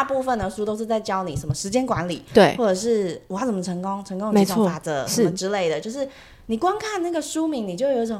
大部分的书都是在教你什么时间管理，对。或者是我要怎么成功，成功的没错几种法则什么之类的，就是你光看那个书名，你就有一种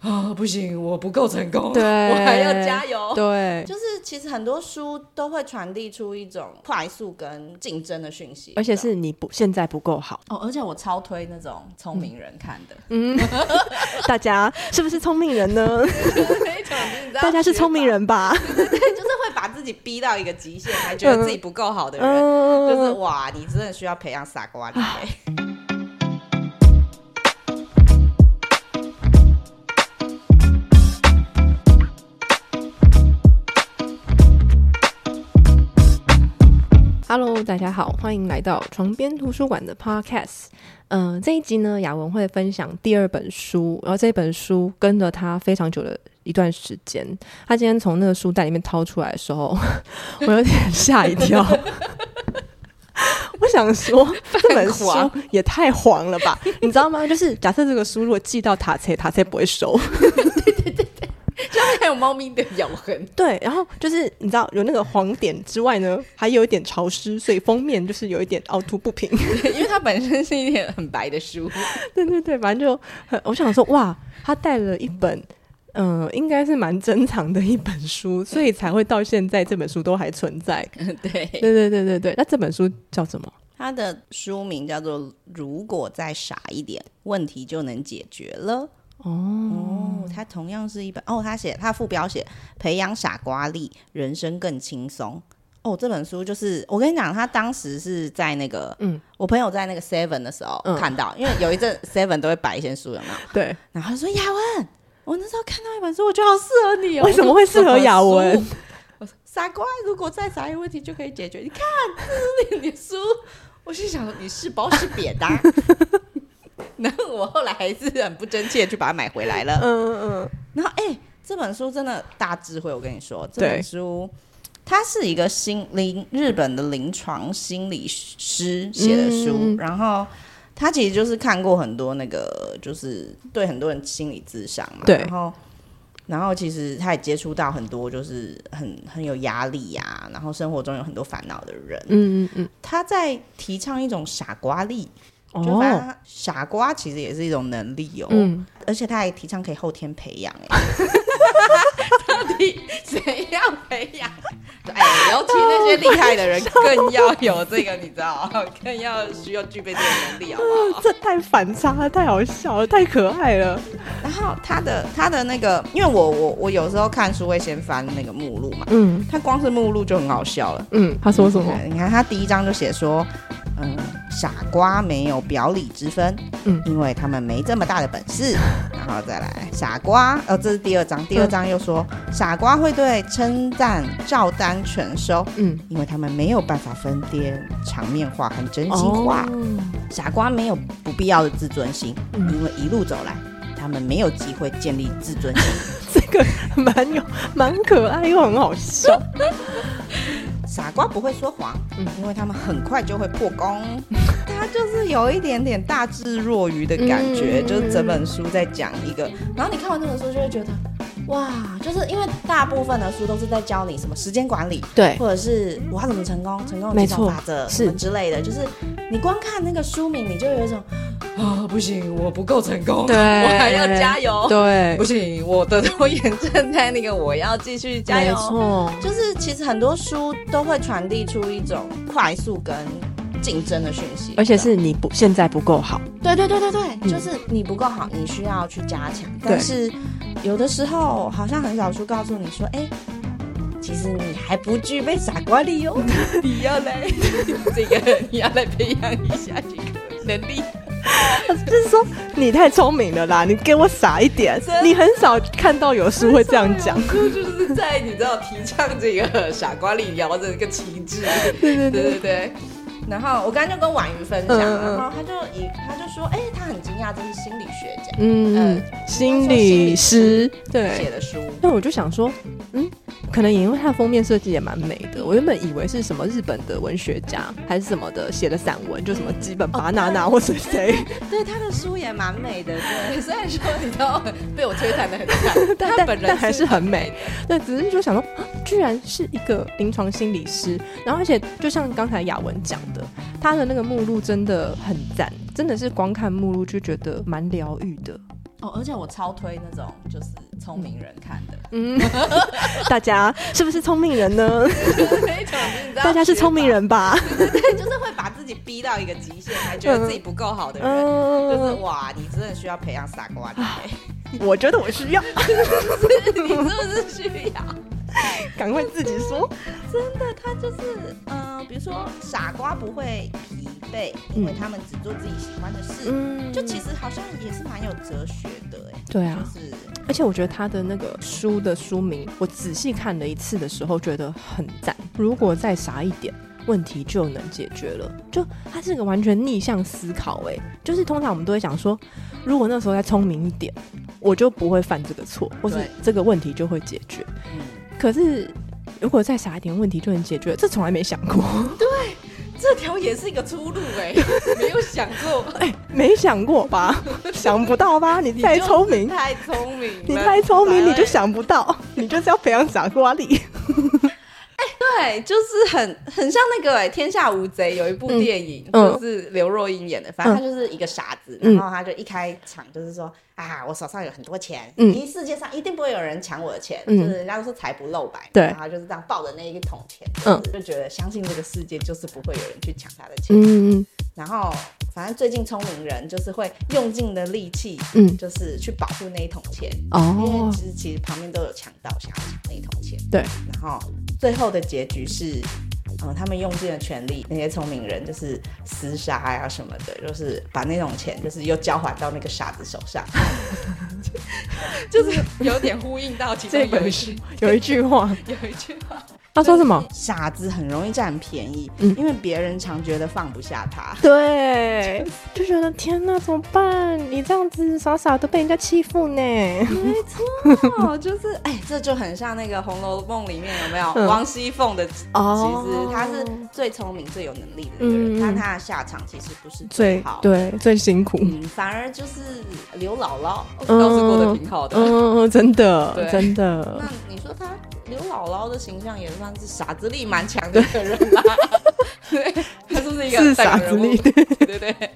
啊 不行，我不够成功，对。我还要加油。对，就是其实很多书都会传递出一种快速跟竞争的讯息，而且是你不现在不够好，哦，而且我超推那种聪明人看的，嗯。大家是不是聪明人呢？大家是聪明，人吧？逼到一个极限，还觉得自己不够好的人，嗯就是哇，你真的需要培养傻瓜力欸。Hello，大家好，欢迎来到床边图书馆的 Podcast。嗯、这一集呢，雅文会分享第二本书，然后这本书跟着他非常久的一段时间。他今天从那个书袋里面掏出来的时候，我有点吓一跳。我想说，这本书黄也太黄了吧？你知道吗？就是假设这个书如果寄到塔车，塔车不会收。还有猫咪的咬痕，对，然后就是你知道有那个黄点之外呢，还有一点潮湿，所以封面就是有一点凹凸不平。因为它本身是一点很白的书，对对对，反正就很，我想说，哇，他带了一本，嗯、应该是蛮珍藏的一本书，所以才会到现在这本书都还存在。对，对对对对对，那这本书叫什么？它的书名叫做《如果再傻一点，问题就能解决了》。哦，它同样是一本哦，他写他副标写培养傻瓜力，人生更轻松。哦，这本书就是我跟你讲，他当时是在那个，嗯，我朋友在那个 Seven 的时候嗯看到，因为有一阵 Seven 都会摆一些书，有没有？对，然后他就说雅文，我那时候看到一本书，我觉得好适合你哦。为什么会适合雅文？我说傻瓜，如果再傻一个问题就可以解决。你看，这是你的书。我心想说，你是包是扁的啊、然后我后来还是很不争气的去把它买回来了。嗯嗯嗯然后，哎、这本书真的大智慧，我跟你说，这本书它是一个心灵日本的临床心理师写的书，嗯然后他其实就是看过很多那个，就是对很多人心理智商嘛，对然后。然后其实他也接触到很多就是很很有压力呀、然后生活中有很多烦恼的人。嗯嗯嗯他在提倡一种傻瓜力，嗯，就反正，傻瓜其实也是一种能力哦。嗯，而且他还提倡可以后天培养，哎，到底谁要培养？哎，尤其那些厉害的人更要有这个，你知道，更要需要具备这个能力，好不好？这太反差了，太好笑了，太可爱了。然后他的他的那个，因为我我我有时候看书会先翻那个目录嘛，嗯他光是目录就很好笑了。嗯，他说什么？你看他第一章就写说，嗯，傻瓜没有表里之分，嗯因为他们没这么大的本事。然后再来，傻瓜，呃，这是第二章，第二章又说，傻瓜会对称赞照单全收，嗯，因为他们没有办法分辨场面话和真心话。哦傻瓜没有不必要的自尊心，嗯因为一路走来，他们没有机会建立自尊心。这个蛮有蛮可爱又很好笑。傻瓜不会说谎，嗯。因为他们很快就会破功。他就是有一点点大智若愚的感觉，嗯。就是整本书在讲一个，然后你看完这本书就会觉得，哇，就是因为大部分的书都是在教你什么时间管理，对，或者是我要怎么成功，成功的没错几种法则是什么之类的，就是你光看那个书名，你就有一种啊，不行，我不够成功，对 我还要加油，对不，行，我的 拖延症在那个，我要继续加没油。错，就是其实很多书都会传递出一种快速跟竞争的讯息，而且是你不现在不够好，对对对对对，嗯就是你不够好，你需要去加强。但是有的时候好像很少书告诉你说，哎、其实你还不具备傻瓜力哦，你要来这个，你要来培养一下这个能力。就是说你太聪明了啦，你给我傻一点你很少看到有书会这样讲，书就是在你知道提倡这个傻瓜力聊的一个旗帜。对对对对对。然后我刚刚就跟婉瑜分享，然后他就以他就说，哎、他很惊讶，这是心理学家嗯呃，心理师对写对。的书。那我就想说，嗯，可能也因为它的封面设计也蛮美的。我原本以为是什么日本的文学家还是什么的写的散文，就什么基本巴拿拿或是谁，对，他的书也蛮美的，对。虽然说你知道被我摧残的很惨，但但他本人但还是很美。对，只是就想说，啊居然是一个临床心理师，然后而且就像刚才雅文讲的，他的那个目录真的很赞，真的是光看目录就觉得蛮疗愈的。哦，而且我超推那种就是聪明人看的，嗯，大家是不是聪明人呢？大家是聪明，人吧？对，就是会把自己逼到一个极限，还觉得自己不够好的人，就是嗯，哇，你真的需要培养傻瓜的欸，我觉得我需要，你是不是需要？赶快自己说。真的，他就是，嗯、比如说傻瓜不会疲惫，因为他们只做自己喜欢的事。嗯就其实好像也是蛮有哲学的，哎，对啊就，是而且我觉得他的那个书的书名，我仔细看了一次的时候，觉得很赞。如果再傻一点，问题就能解决了。就他是个完全逆向思考，哎，就是通常我们都会想说，如果那时候再聪明一点，我就不会犯这个错，或是这个问题就会解决。嗯，可是如果再傻一点，问题就能解决，这从来没想过，对这条也是一个出路，哎，没有想过，哎，没想过吧？想不到吧？你太聪明，太聪明，你太聪明，你就想不到，你就是要培养傻瓜力。对，就是很很像那个哎、天下无贼》有一部电影，嗯。就是刘若英演的，反正他就是一个傻子，嗯。然后他就一开场就是说啊，我手上有很多钱，嗯。一世界上一定不会有人抢我的钱，嗯。就是人家都说财不露白，对。然后他就是这样抱着那一桶钱，嗯。就觉得相信这个世界就是不会有人去抢他的钱，嗯嗯然后反正最近聪明人就是会用尽的力气，嗯，就是去保护那一桶钱哦，因为哦，其实其实旁边都有强盗想要抢那一桶钱。对，然后最后的结局是，嗯，他们用尽了全力，那些聪明人就是厮杀呀、什么的，就是把那种钱就是又交还到那个傻子手上，就是有点呼应到其中有一书句有一句话，有一句话，他说什么？傻子很容易占便宜，嗯因为别人常觉得放不下他。对，就觉得天哪，怎么办？你这样子傻傻的被人家欺负呢？没错，就是哎，这就很像那个《红楼梦》里面有没有、嗯王熙凤的？哦其哦实她是最聪明、最有能力的那个人，嗯但她的下场其实不是最好。对最辛苦。嗯，反而就是刘姥姥，倒是过得挺好的。嗯，真的真的那，你说她刘姥姥的形象也算是傻子力蛮强的一个人啦。对，他是不是一个傻子力。对对对，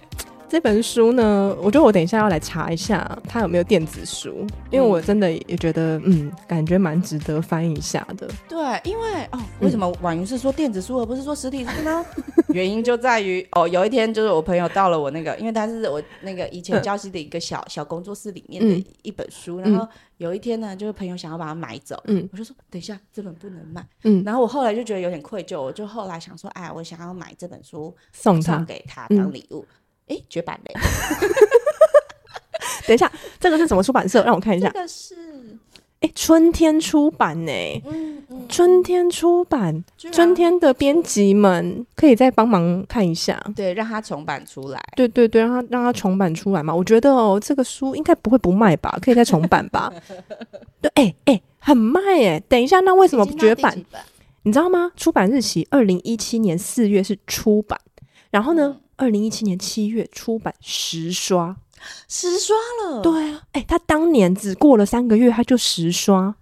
这本书呢，我觉得我等一下要来查一下它有没有电子书，因为我真的也觉得，嗯，感觉蛮值得翻一下的。对，因为哦，为什么婉瑜是说电子书而不是说实体书呢？原因就在于哦，有一天就是我朋友到了我那个，因为他是我那个以前教习的一个小小工作室里面的嗯一本书，然后有一天呢，就是朋友想要把它买走，嗯我就说等一下这本不能卖，嗯，然后我后来就觉得有点愧疚，我就后来想说，哎，我想要买这本书送他。送给他嗯当礼物。哎、绝版嘞！等一下，这个是什么出版社？让我看一下这。个是，哎，春天出版呢？嗯嗯，春天出版，春天的编辑们可以再帮忙看一下。对，让它重版出来。对对对，让它让它重版出来嘛。我觉得哦，这个书应该不会不卖吧，可以再重版吧。对，哎哎，很卖哎。等一下，那为什么不绝版？你知道吗？出版日期二零一七年四月是出版，然后呢，二零一七年七月出版十刷。十刷了。对啊，哎，他当年只过了三个月他就十刷，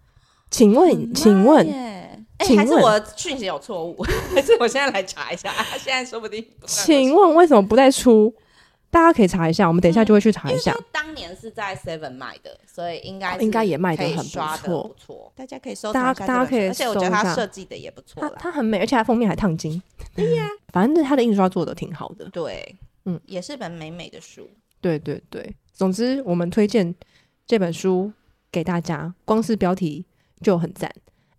请问，请问，耶哎、请问还是我讯息有错误？还是我现在来查一下？啊、现在说不定不请问为什么不再出？大家可以查一下，我们等一下就会去查一下。因为当年是在 Seven 卖的，所以应该是应该也卖的很不错不错。大家可以收大家藏一下大家可以书而且我觉得它设计的也不错它。它很美，而且它封面还烫金。对呀、反正它的印刷做的挺好的。对，嗯嗯，也是本美美的书。对对对，总之我们推荐这本书给大家，光是标题就很赞。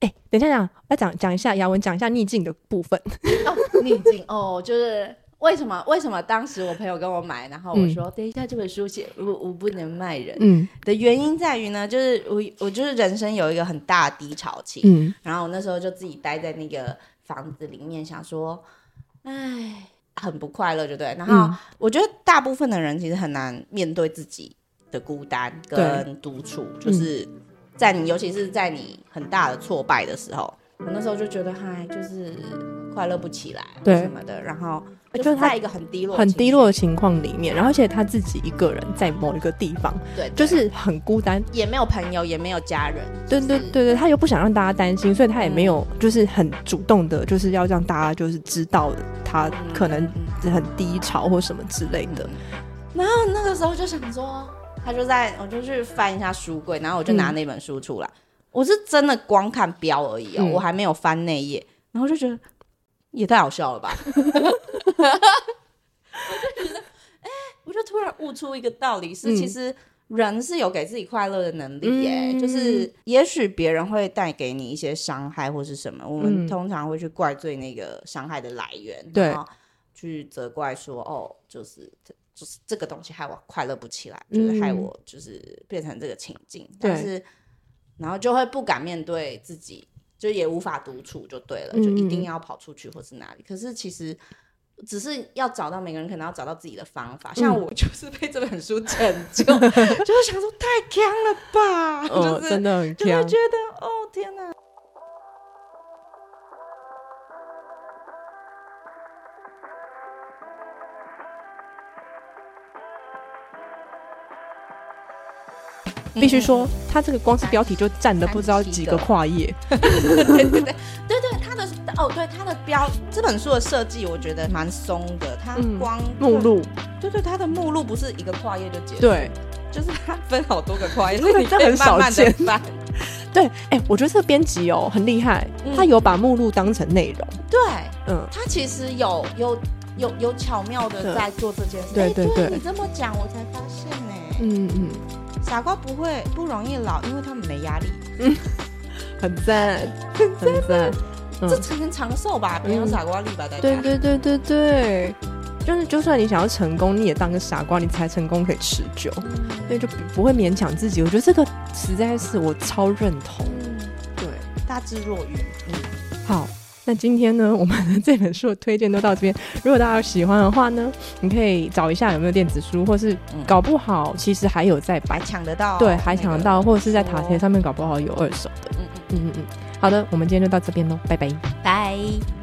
哎，等一下讲，要讲讲一下雅文讲一下逆境的部分。哦，逆境哦，就是为什么？为什么当时我朋友跟我买，然后我说、等一下这本书写我我不能卖人、嗯的原因在于呢，就是我我就是人生有一个很大的低潮期，嗯然后我那时候就自己待在那个房子里面，想说，哎，很不快乐，就对。然后嗯我觉得大部分的人其实很难面对自己的孤单跟独处，就是在你，尤其是在你很大的挫败的时候，我那时候就觉得，嗨，就是快乐不起来，对什么的，然后就在一个很低落、很低落的，情况里面，然后而且他自己一个人在某一个地方，对，对就是很孤单。也没有朋友，也没有家人，对对就是对对，他又不想让大家担心，所以他也没有嗯就是很主动的，就是要让大家就是知道他可能嗯很低潮或什么之类的。然后那个时候就想说，他就在我就去翻一下书柜，然后我就拿那本书出来，我是真的光看标而已哦，嗯。我还没有翻内页，然后就觉得也太好笑了吧。我就觉得，哎、我就突然悟出一个道理，是嗯。其实人是有给自己快乐的能力耶，嗯。就是也许别人会带给你一些伤害或是什么，我们嗯。通常会去怪罪那个伤害的来源，对去责怪说，哦，就是就是这个东西害我快乐不起来，就是害我就是变成这个情境，嗯但是然后就会不敢面对自己，就也无法独处，就对了，嗯就一定要跑出去或是哪里。可是其实只是要找到每个人可能要找到自己的方法，像嗯。我就是被这本书拯救，就是想说太强了吧，哦，就是真的很就会强觉得哦必须说，他这个光是标题就占了不知道几个跨页。对对对对对，他的哦，对他的标这本书的设计，我觉得蛮松的。它嗯光、目，录，对对，它的目录不是一个跨页就结束，对，就是它分好多个跨页，所以你可以这很少慢慢的见翻。对，哎、我觉得这个编辑哦很厉害，嗯他有把目录当成内容，对，嗯，他其实有有有有巧妙的在做这件事。哎对对对你这么讲我才发现呢、嗯嗯，傻瓜不会不容易老，因为他们没压力，嗯很赞，很赞，嗯这才能长寿吧？没有傻瓜力吧？大家对对对对对，就是就算你想要成功，你也当个傻瓜，你才成功可以持久，所以就不不会勉强自己。我觉得这个实在是我超认同。嗯，对，大智若愚。嗯，好，那今天呢，我们的这本书的推荐都到这边。如果大家喜欢的话呢，你可以找一下有没有电子书，或是嗯搞不好其实还有在白，抢得到，对，还抢得到，或者是在塔贴上面搞不好有二手的。嗯嗯，嗯嗯嗯，好的，我们今天就到这边喽，拜拜。拜。